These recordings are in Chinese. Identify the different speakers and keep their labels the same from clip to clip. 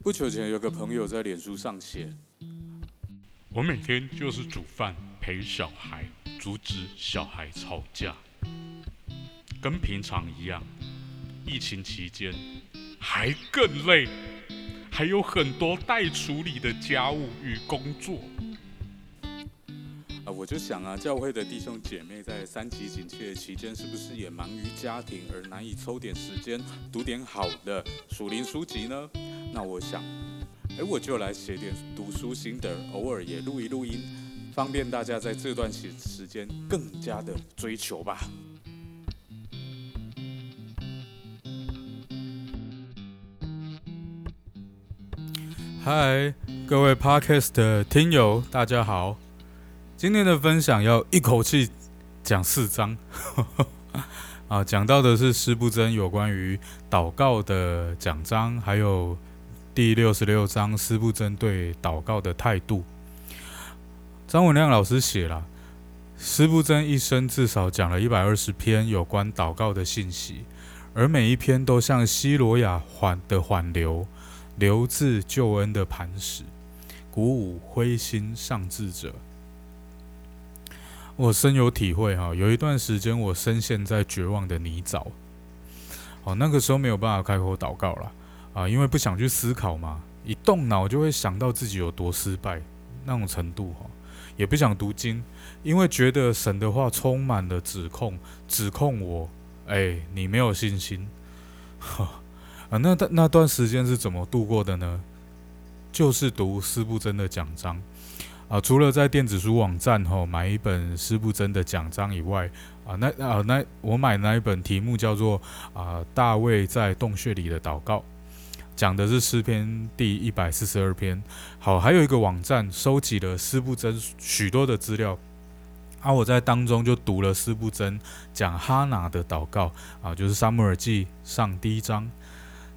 Speaker 1: 不久前有个朋友在脸书上写：“
Speaker 2: 我每天就是煮饭陪小孩，阻止小孩吵架，跟平常一样。疫情期间还更累，还有很多待处理的家务与工作。”
Speaker 1: 啊，我就想啊，教会的弟兄姐妹在三级警戒期间，是不是也忙于家庭而难以抽点时间读点好的属灵书籍呢？那我想，哎，我就来写点读书心得，偶尔也录一录音，方便大家在这段时时间更加的追求吧。嗨，各位 Podcast 的听友，大家好。今天的分享要一口气讲四章，啊，讲到的是施不真有关于祷告的讲章，还有第六十六章施不真对祷告的态度。张文亮老师写了，施不真一生至少讲了一百二十篇有关祷告的信息，而每一篇都像西罗亚缓的缓流，流自救恩的磐石，鼓舞灰心丧志者。我深有体会哈，有一段时间我深陷在绝望的泥沼，哦，那个时候没有办法开口祷告了啊，因为不想去思考嘛，一动脑就会想到自己有多失败那种程度哈，也不想读经，因为觉得神的话充满了指控，指控我，哎，你没有信心，哈 啊，那段那段时间是怎么度过的呢？就是读师不真的讲章。啊，除了在电子书网站吼买一本师不真的讲章以外，啊，那啊那我买那一本题目叫做啊大卫在洞穴里的祷告，讲的是诗篇第一百四十二篇。好，还有一个网站收集了师不真许多的资料，啊，我在当中就读了师不真讲哈拿的祷告，啊，就是撒母耳记上第一章，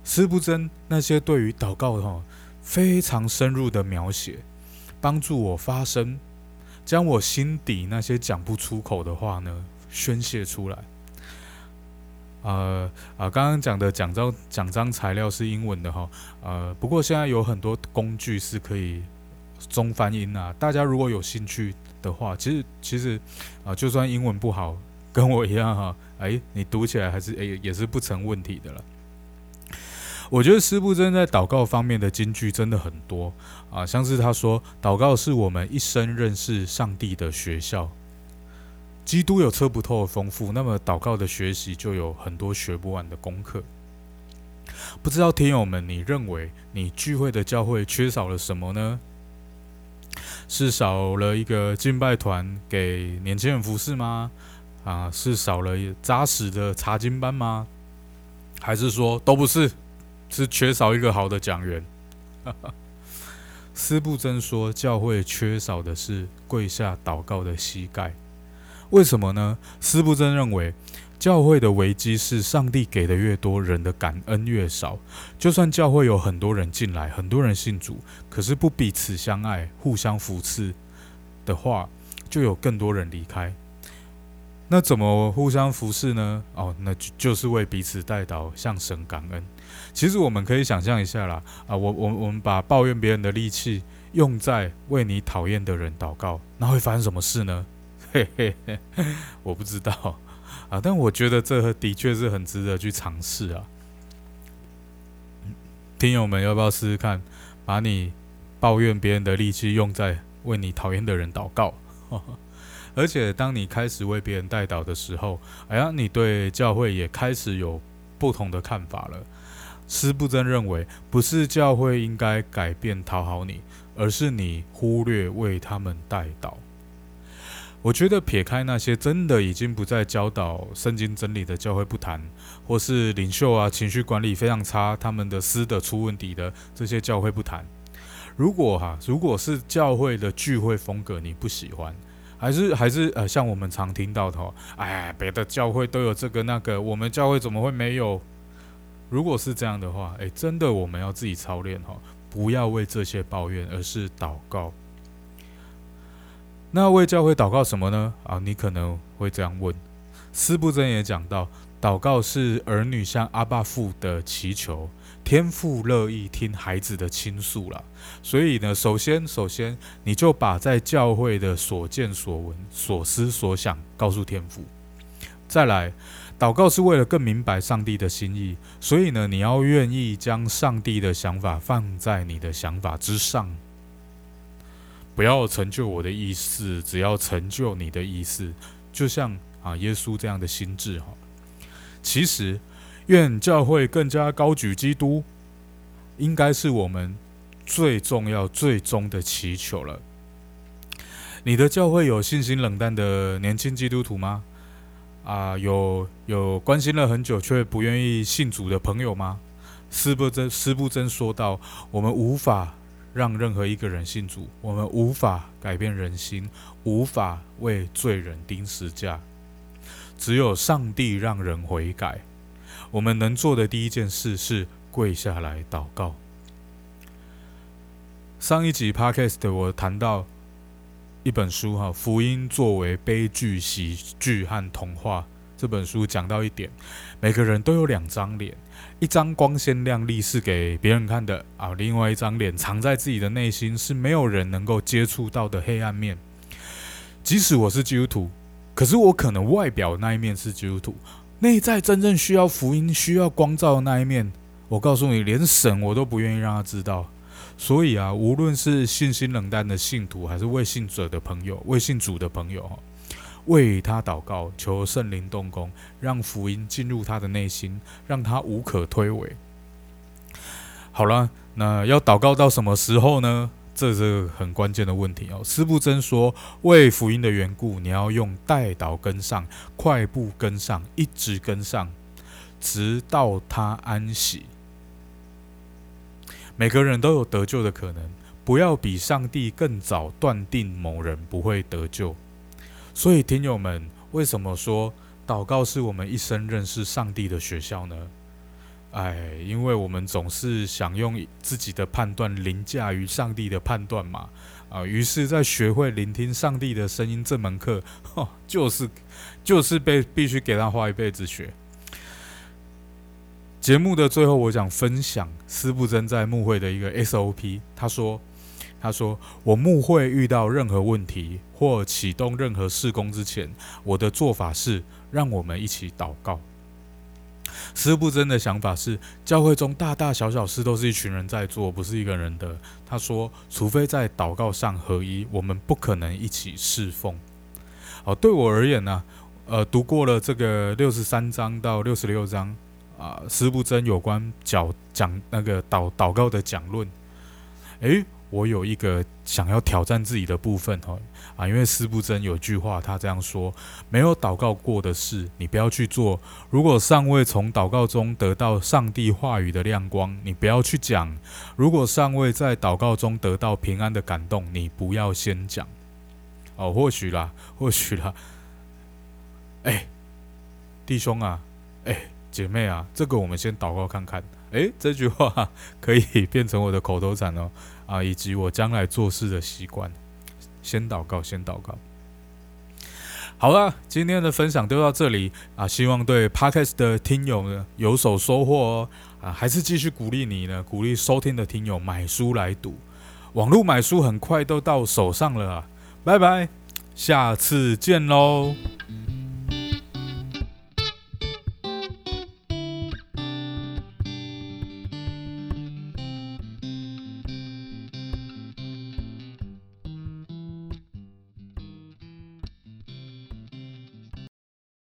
Speaker 1: 师不真那些对于祷告哈非常深入的描写。帮助我发声，将我心底那些讲不出口的话呢宣泄出来。呃啊，刚刚讲的奖章奖章材料是英文的哈，呃，不过现在有很多工具是可以中翻英啊。大家如果有兴趣的话，其实其实啊，就算英文不好，跟我一样哈，哎，你读起来还是哎也是不成问题的了。我觉得师布真在祷告方面的金句真的很多啊，像是他说：“祷告是我们一生认识上帝的学校。”基督有测不透的丰富，那么祷告的学习就有很多学不完的功课。不知道听友们，你认为你聚会的教会缺少了什么呢？是少了一个敬拜团给年轻人服侍吗？啊，是少了扎实的查经班吗？还是说都不是？是缺少一个好的讲员。斯布真说，教会缺少的是跪下祷告的膝盖。为什么呢？斯布真认为，教会的危机是上帝给的越多，人的感恩越少。就算教会有很多人进来，很多人信主，可是不彼此相爱、互相扶持的话，就有更多人离开。那怎么互相服侍呢？哦，那就就是为彼此带祷，向神感恩。其实我们可以想象一下啦，啊，我我我们把抱怨别人的力气用在为你讨厌的人祷告，那会发生什么事呢？嘿嘿嘿，我不知道啊，但我觉得这的确是很值得去尝试啊。听友们要不要试试看，把你抱怨别人的力气用在为你讨厌的人祷告？而且，当你开始为别人代祷的时候，哎呀，你对教会也开始有不同的看法了。施布真认为，不是教会应该改变讨好你，而是你忽略为他们代祷。我觉得撇开那些真的已经不再教导圣经真理的教会不谈，或是领袖啊情绪管理非常差，他们的私德出问题的这些教会不谈。如果哈，如果是教会的聚会风格你不喜欢。还是还是呃，像我们常听到的，哎，别的教会都有这个那个，我们教会怎么会没有？如果是这样的话，哎，真的我们要自己操练哈，不要为这些抱怨，而是祷告。那为教会祷告什么呢？啊，你可能会这样问。斯布真也讲到，祷告是儿女向阿爸父的祈求，天父乐意听孩子的倾诉了。所以呢，首先，首先你就把在教会的所见所闻、所思所想告诉天父。再来，祷告是为了更明白上帝的心意，所以呢，你要愿意将上帝的想法放在你的想法之上，不要成就我的意思，只要成就你的意思。就像啊，耶稣这样的心智哈。其实，愿教会更加高举基督，应该是我们最重要、最终的祈求了。你的教会有信心冷淡的年轻基督徒吗？啊，有有关心了很久却不愿意信主的朋友吗？施不真施不真说道：“我们无法让任何一个人信主，我们无法改变人心，无法为罪人钉十架。”只有上帝让人悔改。我们能做的第一件事是跪下来祷告。上一集 podcast 我谈到一本书哈，福音作为悲剧、喜剧和童话。这本书讲到一点，每个人都有两张脸，一张光鲜亮丽是给别人看的啊，另外一张脸藏在自己的内心是没有人能够接触到的黑暗面。即使我是基督徒。可是我可能外表那一面是基督徒，内在真正需要福音、需要光照的那一面，我告诉你，连神我都不愿意让他知道。所以啊，无论是信心冷淡的信徒，还是未信者的朋友、未信主的朋友，为他祷告，求圣灵动工，让福音进入他的内心，让他无可推诿。好了，那要祷告到什么时候呢？这是很关键的问题哦。斯布真说：“为福音的缘故，你要用代祷跟上，快步跟上，一直跟上，直到他安息。”每个人都有得救的可能，不要比上帝更早断定某人不会得救。所以，听友们，为什么说祷告是我们一生认识上帝的学校呢？哎，因为我们总是想用自己的判断凌驾于上帝的判断嘛，啊，于是，在学会聆听上帝的声音这门课，就是就是被必须给他花一辈子学。节目的最后，我想分享斯布真在牧会的一个 SOP。他说：“他说，我牧会遇到任何问题或启动任何事工之前，我的做法是让我们一起祷告。”施布真的想法是，教会中大大小小事都是一群人在做，不是一个人的。他说，除非在祷告上合一，我们不可能一起侍奉。好，对我而言呢，呃，读过了这个六十三章到六十六章啊，施布真有关讲讲那个祷祷告的讲论，诶。我有一个想要挑战自己的部分哦，啊，因为斯布真有句话，他这样说：没有祷告过的事，你不要去做；如果尚未从祷告中得到上帝话语的亮光，你不要去讲；如果尚未在祷告中得到平安的感动，你不要先讲。哦，或许啦，或许啦。哎，弟兄啊，哎，姐妹啊，这个我们先祷告看看。哎，这句话可以变成我的口头禅哦。啊，以及我将来做事的习惯，先祷告，先祷告。好了，今天的分享就到这里啊，希望对 Podcast 的听友呢有所收获哦。啊，还是继续鼓励你呢，鼓励收听的听友买书来读，网络买书很快都到手上了啊。拜拜，下次见喽。